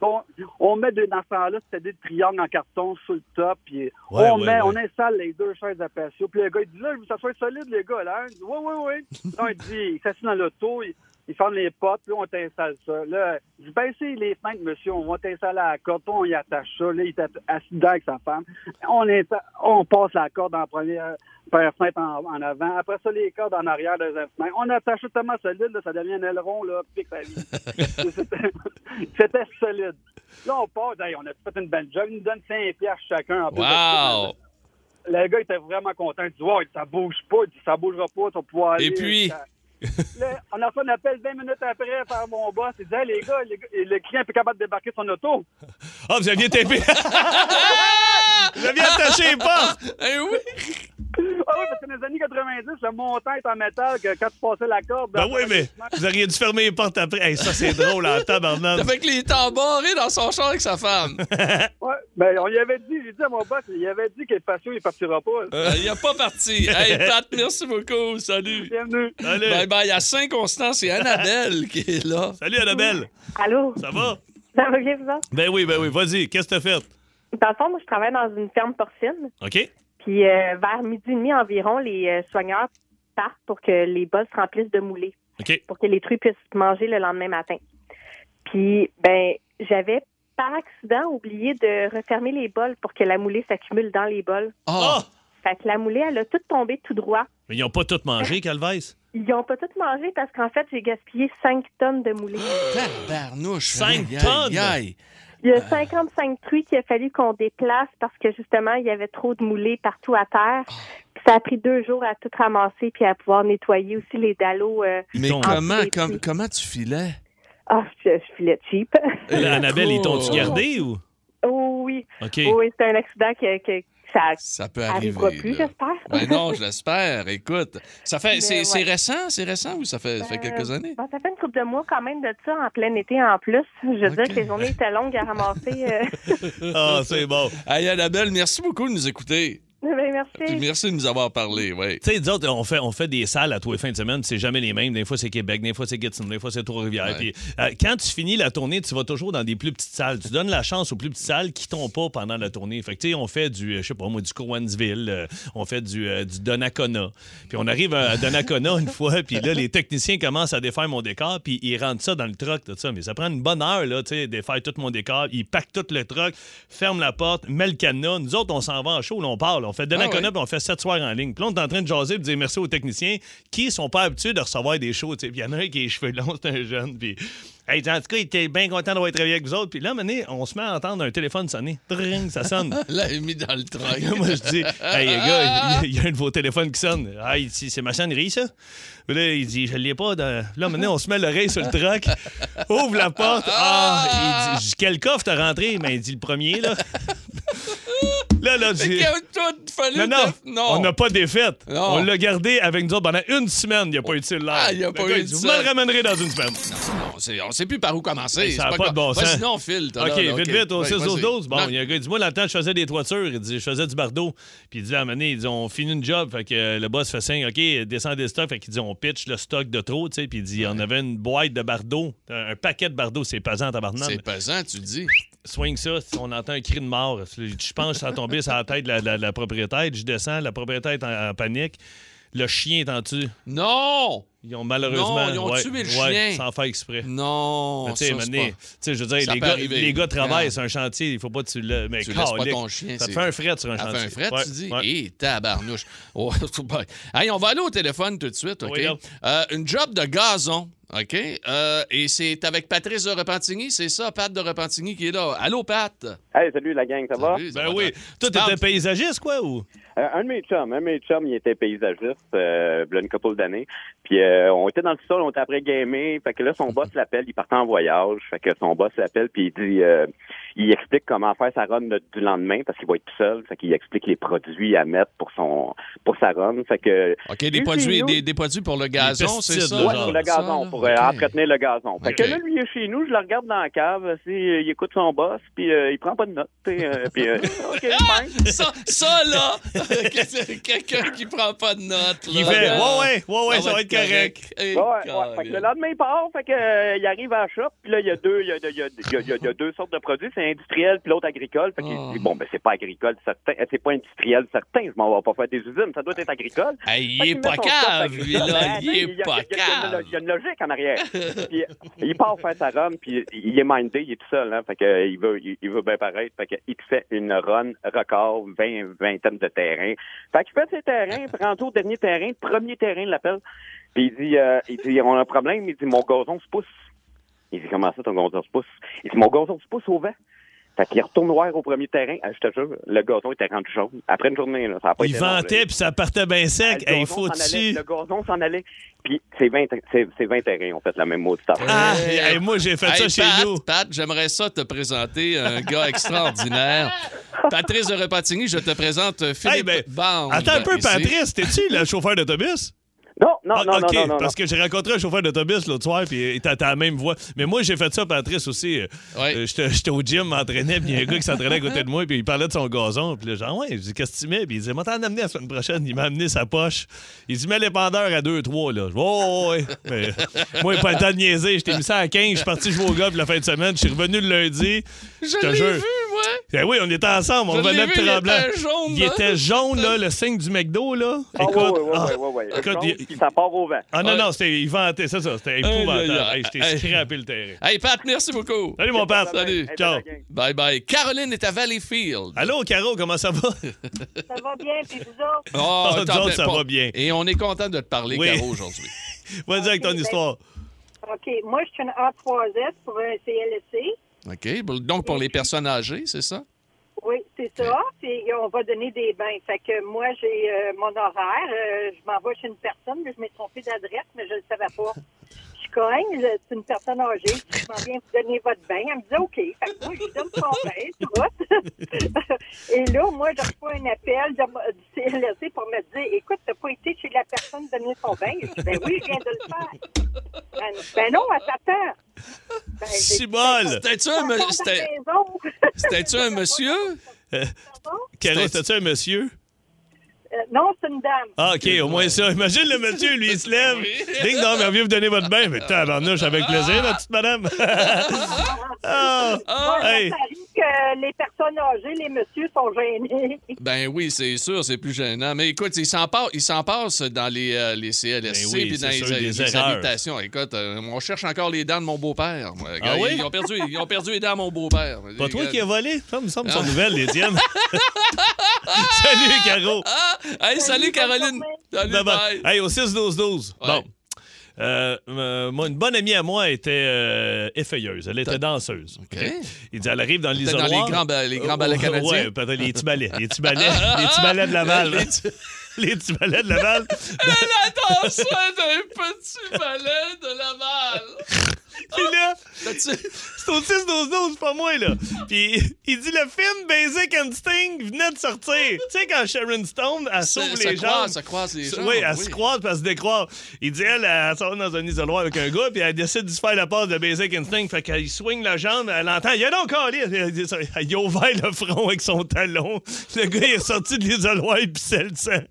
On, on met de- dans ce temps-là, c'était des triangles en carton sur le top, puis Ouais, on ouais, met, ouais. on installe les deux chaises à patio. Puis le gars, il dit là, je veux que ça soit solide, les gars, là. Il dit, oui, oui, oui. Il dit, il s'assied dans l'auto, il, il ferme les portes, puis là, on t'installe ça. Là, il dit, baissez les fenêtres, monsieur, on va t'installer à la corde, Puis on y attache ça. Là, il est assis dedans avec sa femme. On, on passe la corde en première, première fenêtre en, en avant. Après ça, les cordes en arrière deuxième fenêtre. On attache ça tellement solide, là, ça devient un aileron, là, pique sa vie. C'était- solide. Là, on passe, hey, on a fait une belle job. Il nous donne 5 piastres chacun. En plus de ça. Wow! Le gars était vraiment content. Il dit, ouais, ça bouge pas. Il dit, ça bougera pas, tu vas pouvoir aller. Et puis? Ça- Là, on a fait un appel 20 minutes après par mon boss. Il dit, hey, les gars, les gars, le client est plus capable de débarquer son auto. Ah, vous aviez tapé. Vous aviez attaché les portes! Eh oui! Ah oui, parce que dans les années 90, le montant est en métal que quand tu passais la corde. Ben oui, mais vous auriez dû fermer les portes après. Hey, ça, c'est drôle en tabarnak. Avec les temps barrés dans son char avec sa femme. Ouais, ben on y avait dit, j'ai dit à mon boss, il avait dit que le patio, il partira pas. Euh, il a pas parti. Hey, Pat, merci beaucoup. Salut. Bienvenue. Allez. Bye bye. Il y a Saint-Constant, c'est Annabelle qui est là. Salut, Annabelle. Allô? Ça va? Ça va bien, vous? Ben oui, ben oui. Vas-y, qu'est-ce que t'as fait? Dans le fond, moi, je travaille dans une ferme porcine. OK? Puis euh, vers midi et demi environ, les euh, soigneurs partent pour que les bols se remplissent de moulées, OK. pour que les truies puissent manger le lendemain matin. Puis, ben, j'avais par accident oublié de refermer les bols pour que la moulée s'accumule dans les bols. Ah! Fait que la moulée, elle a tout tombé tout droit. Mais ils ont pas tout mangé, Calvès? Ils n'ont pas tout mangé parce qu'en fait, j'ai gaspillé 5 tonnes de moulées. Tabarnouche. Cinq Aïe, tonnes? Il y a 55 truies qu'il a fallu qu'on déplace parce que justement, il y avait trop de moulées partout à terre. Puis ça a pris deux jours à tout ramasser puis à pouvoir nettoyer aussi les dallos. euh, Mais comment, com- comment tu filais? Ah, je, je filais cheap. Là, Annabelle, ils t'ont-tu Cool. gardé ou? oh oui. OK. Oh oui, c'est un accident que, que ça Ça peut arriver. arrivera plus, j'espère. Ben non, je l'espère. Écoute, ça fait, c'est, ouais. récent, c'est récent ou ça fait, ça fait quelques années? bon, ça fait une couple de mois quand même de ça, en plein été en plus. Je veux dire que les journées étaient longues à ramasser. euh. Ah, c'est bon. Hey, Annabelle, merci beaucoup de nous écouter. Ben, Puis merci. merci de nous avoir parlé, oui. Tu sais, nous autres, on fait, on fait des salles à tous les fins de semaine, c'est jamais les mêmes. Des fois, c'est Québec, des fois, c'est Gatineau, des fois, c'est Trois-Rivières. Ouais. Puis, euh, quand tu finis la tournée, tu vas toujours dans des plus petites salles. Tu donnes la chance aux plus petites salles qui t'ont pas pendant la tournée. Fait que, tu sais, on fait du, euh, je sais pas moi, du Cowansville, euh, on fait du, euh, du Donnacona. Puis on arrive à Donnacona une fois, puis là, les techniciens commencent à défaire mon décor, puis ils rentrent ça dans le truck, tout ça. Mais ça prend une bonne heure, là, tu sais, défaire tout mon décor. Ils packent tout le truck, ferment la porte, met le cadenas. Nous autres, on s'en va en show, là, on parle. On fait Donnacona, Ah ouais. puis on fait sept soirs en ligne. Puis là, on est en train de jaser, puis dire merci aux techniciens qui sont pas habitués de recevoir des shows. il y en a un qui a les cheveux longs, c'est un jeune. Puis, hey, en tout cas, il était bien content d'avoir travaillé avec vous autres. Puis là, on se met à entendre un téléphone sonner. Tring, ça sonne. Là, il est mis dans le truck. Moi, je dis, hey, les gars, il y a- un de vos téléphones qui sonne. Ah, c'est ma sonnerie, ça? Puis Là, il dit, je l'ai pas. Dans... Là, maintenant, on se met l'oreille sur le truck, ouvre la porte. Ah, il dit, quel coffre t'as rentré? Mais il dit, le premier, là. Là, là, j'ai. a Non, non, non. on n'a pas défaite. Non. On l'a gardé avec nous autres pendant une semaine. Il n'a pas eu de cellulaire. Ah, il a Le pas eu de Vous me le ramènerez dans une semaine. On sait, on sait plus par où commencer. Ben, ça C'est a pas de bon sens. Sinon, on file. OK, là, vite, vite, au Ouais, 6 vas-y. 12 12 Bon, Non. il y a un gars, il dit Moi, dans le temps, je faisais des toitures. Il dit Je faisais du bardeau. Puis il dit À il dit On finit une job. Fait que euh, le boss fait signe OK, descendez le stock. Fait qu'il dit On pitch le stock de trop. Puis il dit On avait une boîte de bardeau. Un un paquet de bardeau. C'est pesant, tabarnak. C'est pesant, tu dis. Swing ça. On entend un cri de mort. Je pense que ça a tombé sur la tête de la, la- la propriétaire. Je descends. La propriétaire est en, en panique. Le chien est en dessus. Non! Ils ont malheureusement. Non, ils ont ouais, tué le ouais, chien. Sans faire exprès. Non! Tu sais, ça, c'est je veux dire, Ça les gars, arriver. les gars travaillent sur un chantier, il faut pas que tu le. Mais Tu laisses pas ton chien, Ça te c'est- fait un fret sur un Ça chantier. fait un fret, Ouais, tu dis? Hé, tabarnouche. Oh. Hey, on va aller au téléphone tout de suite, OK? Oui. Euh, une job de gazon, OK? Euh, et c'est avec Patrice de Repentigny, c'est ça, Pat de Repentigny qui est là. Allô, Pat? Hey, salut la gang, ça va? Salut, ça Ben va oui. bien? Toi, t'étais paysagiste, quoi, ou? Euh, un de mes chums, un de mes chums, il était paysagiste, euh, il y a une couple d'années. Puis euh, on était dans le sol, on était après gamer. Fait que là, son boss l'appelle, il partait en voyage. Fait que son boss l'appelle, puis il dit, euh, il explique comment faire sa run du lendemain parce qu'il va être tout seul. Fait qu'il explique les produits à mettre pour son pour sa run. Fait que OK, des produits, des, des produits pour le gazon, c'est ça? Ouais, pour le gazon? Pour euh, entretenir le gazon. Fait que là, lui, il est chez nous, je le regarde dans la cave, si, euh, il écoute son boss, puis euh, il prend pas de notes. euh, puis, euh. Ça, ça là, quelqu'un qui prend pas de notes. Il fait, là, ouais, ouais, ouais, ouais, ça va être correct. Eh, Ouais, ouais. Fait que le lendemain, il part. Fait que, euh, il arrive à la shop. Puis là, il y a deux, il y a, il y a- il y a- il y a- il y a deux sortes de produits. C'est industriel puis l'autre agricole. Fait qu'il Ah. dit, bon, ben, c'est pas agricole, certain. euh, C'est pas industriel, certain. Je m'en vais pas faire des usines. Ça doit être agricole. Hey, il est pas cave. Il est y a- pas cave. Il y a une logique en arrière. puis, il part faire sa run, puis il est mindé, il est tout seul. Hein, fait que, il veut, il, veut bien paraître. Fait que, il fait une run record, 20, vingtaine de terrains. Fait qu'il fait ses terrains, rendu au dernier terrain, premier terrain, il l'appelle. Puis il dit, euh, il dit, on a un problème. Il dit, mon gazon se pousse. Il dit, comment ça, ton gazon se pousse? Il dit, mon gazon se pousse au vent. Fait qu'il retourne noir au premier terrain. Ah, je te jure, le gazon était rendu jaune. Après une journée, là, ça a pas Il été là. ventait, puis ça partait bien sec. Ah, le Hey, gazon faut s'en allait, dessus. Le gazon s'en allait. Puis c'est 20, c'est, c'est 20 terrains ont fait la même maudite affaire. Ah, Hey, hey, moi, j'ai fait ça chez Pat, nous. Pat, j'aimerais ça te présenter un gars extraordinaire. Patrice de Repatigny, je te présente euh, Philippe Hey, ben. Attends un peu, ici. Patrice, t'es-tu le chauffeur d'autobus? Non, non, Ah, non, OK, non, non, non. parce que j'ai rencontré un chauffeur d'autobus l'autre soir, puis il était à la même voix. Mais moi, j'ai fait ça, Patrice, aussi. Euh, Ouais. euh, J'étais au gym, m'entraînais, puis il y a un gars qui s'entraînait à côté de moi, puis il parlait de son gazon. Puis là, genre, ouais, je dis, qu'est-ce que tu mets? Puis il disait, moi, t'en amené la semaine prochaine. Il m'a amené sa poche. Il dit, mets l'épandeur à 2-3, là. Je dis, oh, ouais. Mais, moi, il pas le temps de niaiser. J'étais mis ça à 15, je suis parti jouer au golf la fin de semaine. Je suis revenu le lundi. Je te l'ai jure. vu, moi. Ben oui, on était ensemble, on venait de vu, il Tremblant. était jaune, Il là. était jaune, là, le signe du McDo, là. Ah, Écoute, ah, écoute, il- ça part au vent. ah non, Ouais. non, c'était, il vantait, c'est ça, c'était épouvantable. Aïe. Hey, je Hey. t'ai scrappé le terrain. Hey, Pat, merci beaucoup. Salut, mon Pat. Salut. Hey, Ciao. Bye bye. Caroline est à Valleyfield. Allô, Caro, comment ça va? Ça va bien, puis vous autres? Oh, nous attends, autres, ça va bien. Et on est content de te parler, Oui. Caro, aujourd'hui. Vas-y avec ton ben- histoire. OK. Moi, je suis une A3S pour un CLSC. OK? Donc, pour les personnes âgées, c'est ça? Oui, c'est ça. Puis on va donner des bains. Fait que moi, j'ai euh, mon horaire. Euh, je m'en vais chez une personne, mais je m'ai trompée d'adresse, mais je ne le savais pas. C'est une personne âgée. Je m'en viens vous donner votre bain. Elle me dit OK. Fait que moi, je lui donne son bain, tout. Et là, moi, je reçois un appel du CLSC pour me dire Écoute, t'as pas été chez la personne donner son bain? Je dis Ben oui, je viens de le faire. Elle dit, Ben non, elle t'attend. Ben, Cibole! Ben, C'était-tu un, me- c'était- c'était-tu un monsieur? Caro, C'était- c'était-tu un monsieur? Euh, non, c'est une dame. Ah, OK, au moins ça. Imagine le monsieur, lui, il se lève. Oui. Ding dong, on vient vous donner votre bain. Mais tabarnouche, avec plaisir, ma petite madame. Moi, hey. Que les personnes âgées, les messieurs sont gênés. Ben oui, c'est sûr, c'est plus gênant. Mais écoute, il s'en passe, il s'en passe dans les, euh, les CLSC Ben oui, puis dans les, habitations. Écoute, euh, on cherche encore les dents de mon beau-père. Ah ils, oui? ils ont perdu, ils ont perdu les dents de mon beau-père. Pas toi qui as volé? Ça me semble Ah. son nouvelle, les tiennes. Salut, Caro. Ah! Hey, salut Caroline! Salut, Bye. Hey, au 6-12-12. Ouais. Bon. Euh, euh, moi, une bonne amie à moi était euh, effeuilleuse. Elle était danseuse. OK. Il dit, elle arrive dans l'isoloir. dans les grands ba- les grands ballets canadiens? Ouais, peut-être les petits ballets. Les petits ballets, les petits ballets de Laval. Les petits- les petits ballets de Laval. Elle adore ça d'un petit ballet de Laval! Puis là, c'est au 6-12-12, c'est pas moi, là. Puis il dit, le film Basic Instinct venait de sortir. Tu sais, quand Sharon Stone, elle sauve se les croise, jambes. se croise les jambes, Oui, elle oui. se croise puis elle se décroise. Il dit, elle, elle sort dans un isoloir avec un gars, puis elle décide de se faire la passe de Basic Instinct. Fait qu'elle swing la jambe, elle entend, il y a donc calé. Elle a ouvert le front avec son talon. Le gars, il est sorti de l'isoloir, il pissait le sang.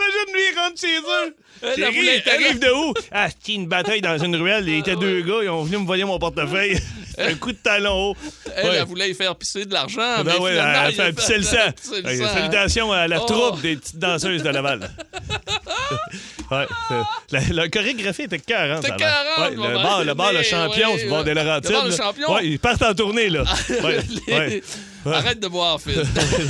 Imagine lui, il rentre chez eux. Elle, elle voulait- T'arrives de où? Ah, c'est une bataille dans une ruelle. Il était deux gars, ils ont venu me voler mon portefeuille. un coup de talon haut. Elle, Ouais. elle voulait y faire pisser de l'argent. Ben mais ouais, finalement, elle a fait pisser le sang. pisser le Ouais, sang. Salutations à la Oh. troupe des petites danseuses de Laval. ouais, la, la chorégraphie était 40. C'était 40, ouais, bon, le bar, le bar, le champion, ouais, c'est le bar des. Laurentides. Le bar, le champion? Ouais, ils partent en tournée, là. Les-. Arrête de boire, Phil.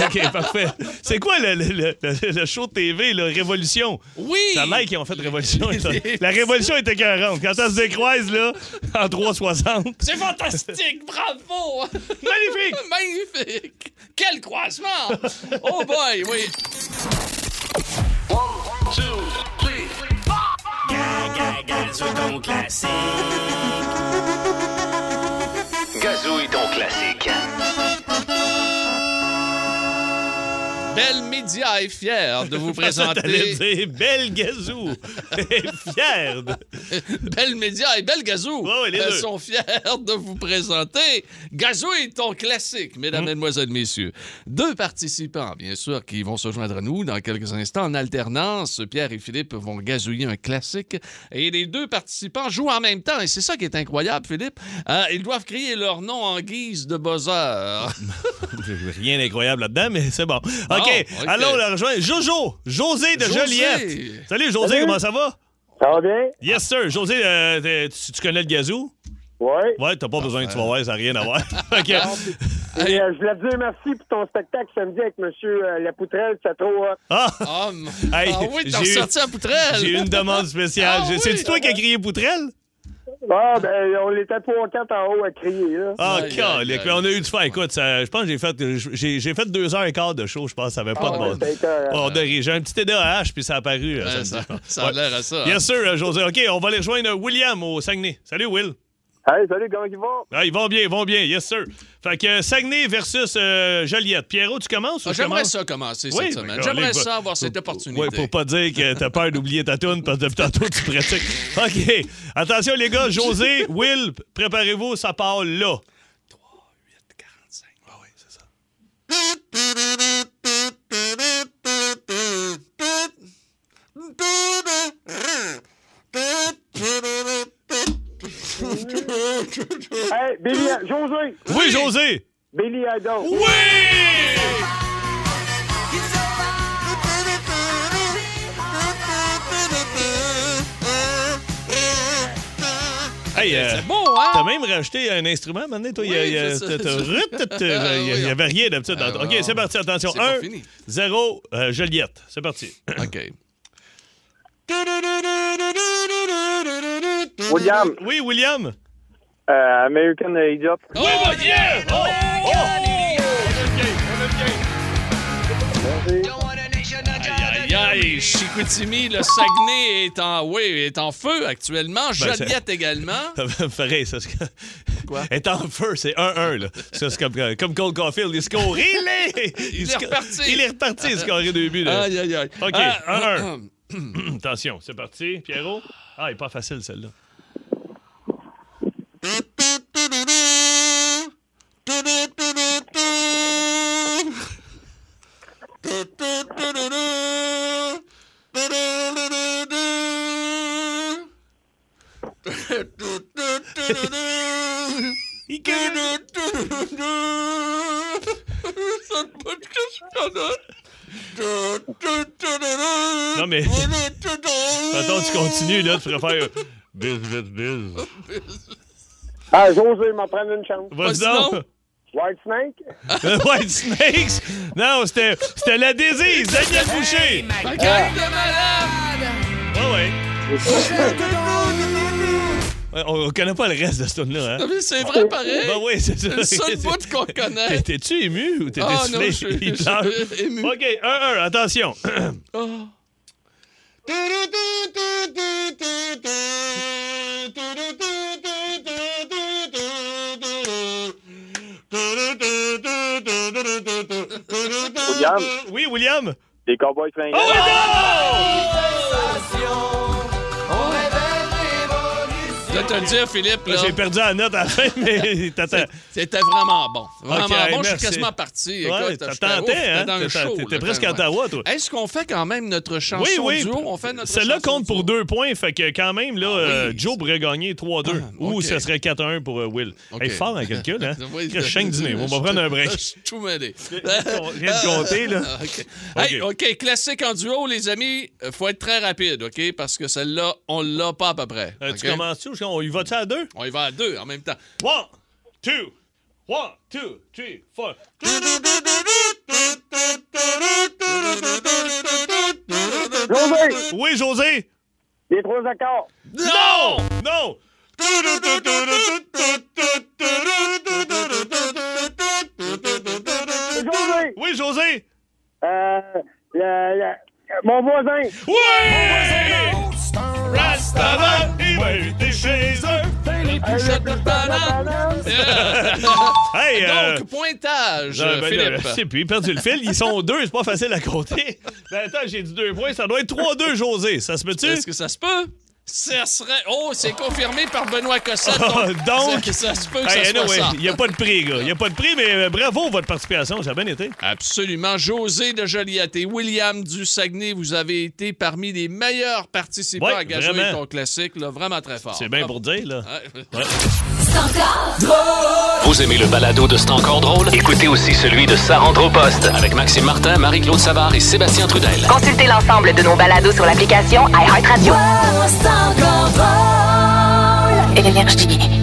OK, parfait. C'est quoi le, le- le- le show de TV, là, Révolution? Oui! C'est la qui ont fait Révolution. La Révolution était 40. Quand ça se décroise, là, en 360. C'est fantastique, bravo! Magnifique! Magnifique! Quel croisement! Oh boy, oui. Gazouille Belle Média est fière de vous présenter. dire Belle Gazou. Fière. de- Belle Média et Belle Gazou deux. sont fiers de vous présenter Gazou est ton classique, mesdames, Hum. mesdemoiselles, messieurs. Deux participants, bien sûr, qui vont se joindre à nous dans quelques instants en alternance. Pierre et Philippe vont gazouiller un classique et les deux participants jouent en même temps. Et c'est ça qui est incroyable, Philippe. Euh, ils doivent crier leur nom en guise de buzzer. Rien d'incroyable là-dedans, mais c'est bon. OK, ok. allons la rejoindre. Jojo, José de José. Joliette. Salut, José, comment ça va? Ça va bien? Yes, sir. José, euh, tu, tu connais le gazou? Oui. Ouais, t'as pas besoin que tu vas voir, ça n'a rien à voir. OK. Et, euh, je voulais te dire merci pour ton spectacle samedi avec M. La Poutrelle. C'est trop hot. Ah! Ah, Hey, ah oui, t'as j'ai eu- ressorti à poutrelle. J'ai eu une demande spéciale. Ah oui. C'est-tu toi qui as crié Poutrelle? Ah, ben, on était trois, quatre en haut à crier, là. Ah, calique. Mais on a eu du fun. Écoute, ça- je pense que j'ai fait, j'ai, j'ai fait deux heures et quart de show. Je pense que ça avait pas Ah, de bon. Oh. J'ai un petit TDAH, puis ça a apparu. euh, ça, ça a Ouais. l'air à ça. hein. Bien sûr, euh, José. OK, on va aller rejoindre William au Saguenay. Salut, Will. Hey, salut, comment ils vont? Ah, ils vont bien, ils vont bien. Yes, sir. Fait que euh, Saguenay versus euh, Joliette. Pierrot, tu commences ou Ah, je J'aimerais commence? ça commencer Oui, cette semaine. ben, J'aimerais ça avoir cette opportunité. Oui, pour pas dire que t'as peur d'oublier ta toune parce que depuis tantôt, tu pratiques. OK. Attention, les gars. José, Will, préparez-vous, ça part là. 3, 8, 45. Ah oui, c'est ça. Hey, Billy, José! Oui, José! Billy Idol. Oui! Hey, euh, C'est beau, hein? T'as même rajouté un instrument maintenant, toi? Il y a- Oui, y y avait rien d'habitude. dans- Ah, OK, non. c'est parti. Attention. C'est pas 1, fini. 0, euh, Joliette. C'est parti. OK. William, Oui, William? Euh, American Idiot. Oh, yeah! Oh! Oh! Aïe, aïe, Chicoutimi, le Saguenay est en, oui, est en feu actuellement. Ben, Joliette également. Ça me fait rire, ça. c'est- Quoi? Est en feu, c'est 1-1, là. Ça, c'est comme, euh, comme Cole Caulfield, il score. Il est! Il est sco- reparti. Il est reparti, il a scoré deux buts, là. Aïe, aïe, aïe. OK, Ah, 1-1. Attention, c'est parti. Pierrot? Ah, elle est pas facile, celle-là. Là, tu pourrais faire. Biz, biz, biz. Ah, José, m'en prendre une chance. Vas-y donc. White Snake? Le White Snakes? Non, c'était c'était la désise, Daniel Boucher. Ma gang de malades! Ouais, ouais. Ouais, On, on connaît pas le reste de ce tune-là, hein? Ah, mais C'est vrai, pareil. Ben oui, c'est ça. C'est le seul bout qu'on connaît. T'es- T'es-tu ému ou t'es Ah, non, essoufflé? je suis ému. OK, 1-1, attention. Oh. William, Oui, William? les Cowboys fringants. Oh, Je vais te le dire, Philippe, là, J'ai perdu la note à la fin, mais t'attends. c'était vraiment bon. Vraiment bon. Je suis quasiment parti. Ouais, j'étais hein? T'étais- presque à. Ottawa, toi. Est-ce qu'on fait quand même notre chanson Oui, oui. duo? On fait notre Celle-là compte pour deux points, fait que quand même, là, euh, Joe pourrait gagner 3-2. Ah, Ou ok. ça serait 4-1 pour euh, Will. Ok. Hey, fort en calcul, hein? Du nez. On va prendre un break. Je suis tout mêlé. Je viens de compter, là. Ah, OK. Hey, OK, classique en duo, les amis. euh, faut être très rapide, OK? Parce que celle-là, on l'a pas à peu près. Tu commences-tu ou on y va-tu à deux? On y va à deux en même temps. One, two, one, two, three, four. José, Oui, José! les trois accords. Non! Non! José, Oui, José! euh, le- le- mon voisin. Oui! Rastaman, il va éviter chez eux. Hey, euh, Donc, pointage, euh, ben, Philippe. je sais plus, perdu le fil. Ils sont deux, c'est pas facile à compter. Ben, attends, j'ai dit deux points. Ça doit être 3-2, José. Ça se peut-tu? Est-ce que ça se peut? Ça serait. Oh, c'est confirmé par Benoît Cossette. Donc, ça, ça se peut que Hey, ça soit anyway, ça. Il n'y a pas de prix, gars. Il n'y a pas de prix, mais euh, bravo votre participation. Ça a bien été. Absolument. José de Joliette et William du Saguenay, vous avez été parmi les meilleurs participants Ouais, à vraiment. ton classique. Là, vraiment très fort. C'est bien pour dire, là. Ouais. Vous aimez le balado de C'est encore drôle? Écoutez aussi celui de Sa rentre au poste avec Maxime Martin, Marie-Claude Savard et Sébastien Trudel. Consultez l'ensemble de nos balados sur l'application iHeartRadio. Énergie.